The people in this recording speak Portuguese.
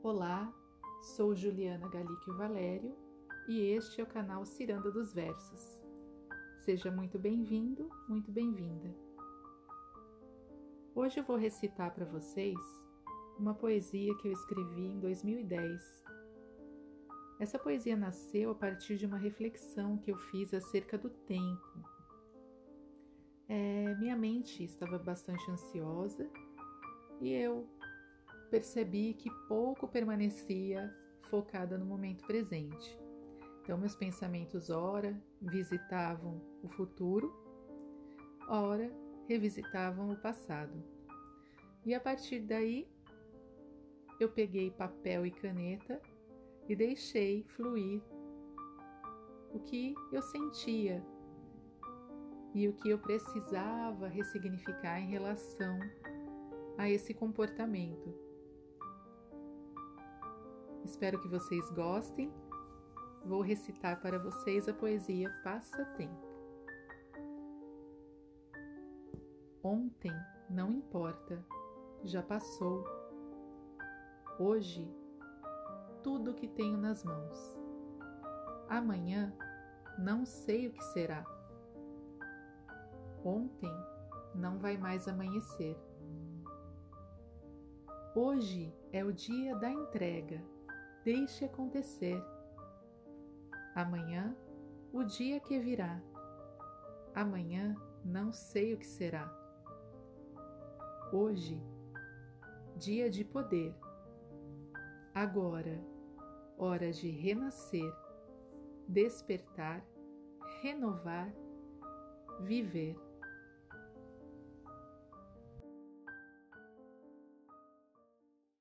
Olá, sou Juliana Galíquio Valério e este é o canal Ciranda dos Versos. Seja muito bem-vindo, muito bem-vinda. Hoje eu vou recitar para vocês uma poesia que eu escrevi em 2010. Essa poesia nasceu a partir de uma reflexão que eu fiz acerca do tempo. É, minha mente estava bastante ansiosa e eu percebi que pouco permanecia focada no momento presente. Então, meus pensamentos, ora, visitavam o futuro, ora, revisitavam o passado. E a partir daí, eu peguei papel e caneta e deixei fluir o que eu sentia e o que eu precisava ressignificar em relação a esse comportamento. Espero que vocês gostem. Vou recitar para vocês a poesia Passatempo. Ontem não importa, já passou. Hoje, tudo que tenho nas mãos. Amanhã, não sei o que será. Ontem não vai mais amanhecer. Hoje é o dia da entrega deixe acontecer. Amanhã, o dia que virá. Amanhã, não sei o que será. Hoje, dia de poder. Agora, hora de renascer, despertar, renovar, viver.